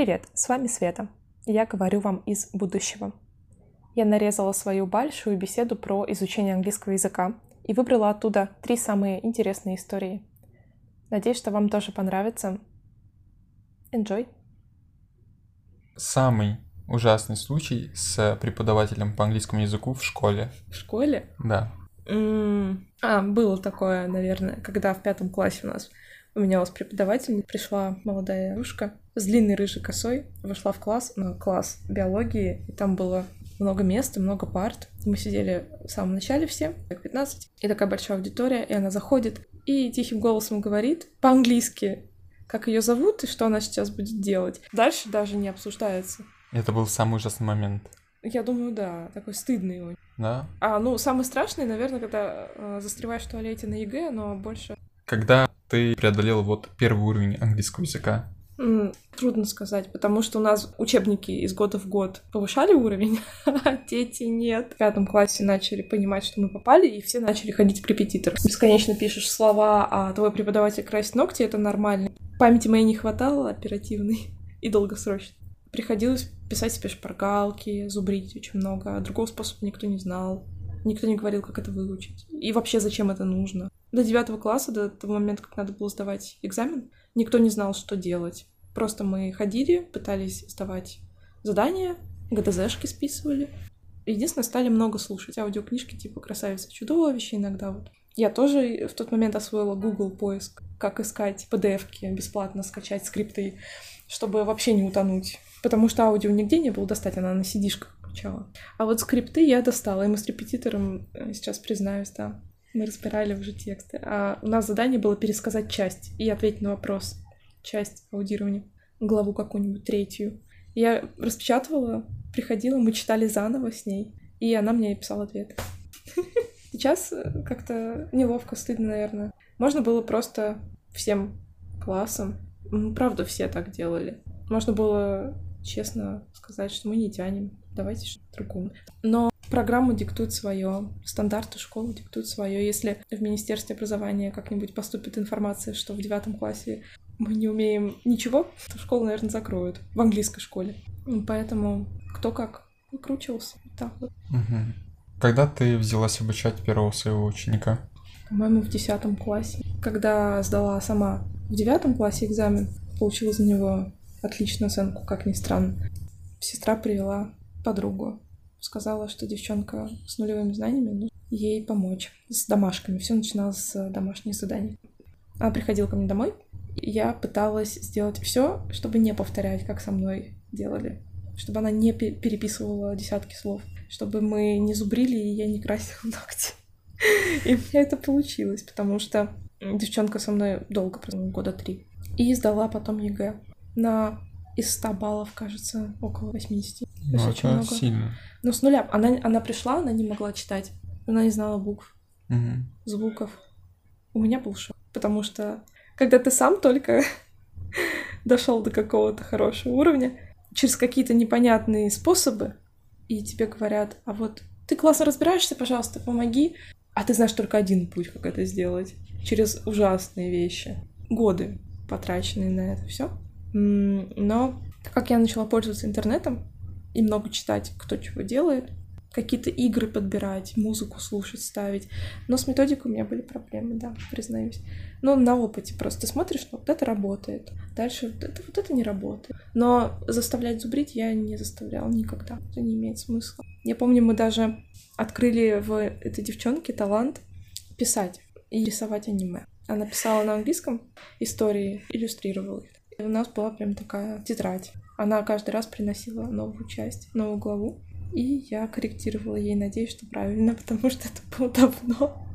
Привет, с вами Света. Я говорю вам из будущего. Я нарезала свою большую беседу про изучение английского языка и выбрала оттуда три самые интересные истории. Надеюсь, что вам тоже понравится. Enjoy! Самый ужасный случай с преподавателем по английскому языку в школе. В школе? Да. М, А, было такое, наверное, когда в пятом классе у нас поменялась преподаватель, пришла молодая девушка с длинной рыжей косой, вошла в класс, на класс биологии, и там было много места, много парт. Мы сидели в самом начале все, как 15, и такая большая аудитория, и она заходит и тихим голосом говорит по-английски, как ее зовут и что она сейчас будет делать. Дальше даже не обсуждается. Это был самый ужасный момент. Я думаю, да, такой стыдный он. Да? А, ну, самый страшный, наверное, когда э, застреваешь в туалете на ЕГЭ, но больше... Когда ты преодолел вот первый уровень английского языка. Трудно сказать, потому что у нас учебники из года в год повышали уровень, а дети нет. В пятом классе начали понимать, что мы попали, и все начали ходить к репетитору. Бесконечно пишешь слова, а твой преподаватель красит ногти, это нормально. Памяти моей не хватало оперативной и долгосрочной. Приходилось писать себе шпаргалки, зубрить очень много, а другого способа никто не знал. Никто не говорил, как это выучить. И вообще, зачем это нужно. До девятого класса, до того момента, как надо было сдавать экзамен, никто не знал, что делать. Просто мы ходили, пытались сдавать задания, ГДЗшки списывали. Единственное, стали много слушать аудиокнижки типа «Красавица чудовище» иногда вот. Я тоже в тот момент освоила Google поиск, как искать PDF-ки, бесплатно скачать скрипты, чтобы вообще не утонуть. Потому что аудио нигде не было достать, она на CD-шках кричала. А вот скрипты я достала, и мы с репетитором, э, сейчас признаюсь, да, мы разбирали уже тексты. А у нас задание было пересказать часть и ответить на вопрос. Часть аудирования. Главу какую-нибудь третью. Я распечатывала, приходила, мы читали заново с ней, и она мне писала ответ. Сейчас э, как-то неловко, стыдно, наверное. Можно было просто всем классом, правда, все так делали. Можно было честно сказать, что мы не тянем, давайте что-то другое. Но программу диктует свое, стандарты школы диктуют свое. Если в Министерстве образования как-нибудь поступит информация, что в девятом классе мы не умеем ничего, то школу, наверное, закроют в английской школе. Поэтому кто как выкручивался. Вот Так вот. Мгм. Когда ты взялась обучать первого своего ученика? По-моему, в десятом классе. Когда сдала сама в девятом классе экзамен, получила за него отличную оценку, как ни странно. Сестра привела подругу. Сказала, что девчонка с нулевыми знаниями, ну, ей помочь с домашками. Все начиналось с домашних заданий. Она приходила ко мне домой, и я пыталась сделать все, чтобы не повторять, как со мной делали. Чтобы она не пе- переписывала десятки слов. Чтобы мы не зубрили, и я не красила ногти. И у меня это получилось, потому что девчонка со мной долго, по-моему, года три. И сдала потом ЕГЭ на из 100 баллов, кажется, около 80. То Ну, очень много. сильно. Ну, с нуля. Она, она пришла, она не могла читать. Она не знала букв, Мгм. звуков. У меня был шок. Потому что, когда ты сам только дошел до какого-то хорошего уровня, через какие-то непонятные способы, и тебе говорят, а вот ты классно разбираешься, пожалуйста, помоги. А ты знаешь только один путь, как это сделать. Через ужасные вещи. Годы потраченные на это все. Но так как я начала пользоваться интернетом и много читать, кто чего делает, какие-то игры подбирать, музыку слушать, ставить. Но с методикой у меня были проблемы, да, признаюсь. Но на опыте просто смотришь, ну, вот это работает. Дальше вот это, вот это не работает. Но заставлять зубрить я не заставляла никогда. Это не имеет смысла. Я помню, мы даже открыли в этой девчонке талант писать и рисовать аниме. Она писала на английском истории, иллюстрировала их. У нас была прям такая тетрадь. Она каждый раз приносила новую часть, новую главу. И я корректировала ей, надеюсь, что правильно, потому что это было давно.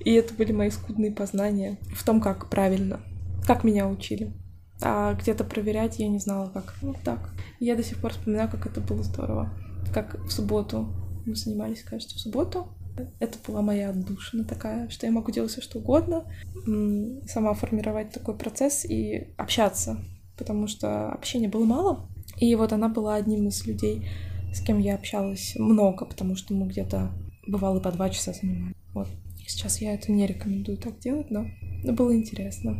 И это были мои скудные познания в том, как правильно, как меня учили. А где-то проверять я не знала, как. Вот так. Я до сих пор вспоминаю, как это было здорово. Как в субботу мы занимались, кажется, в субботу. Это была моя отдушина такая, что я могу делать все что угодно, сама формировать такой процесс и общаться, потому что общения было мало. И вот она была одним из людей, с кем я общалась много, потому что мы где-то бывало по два часа занимались. Вот. Сейчас я это не рекомендую так делать, но но было интересно.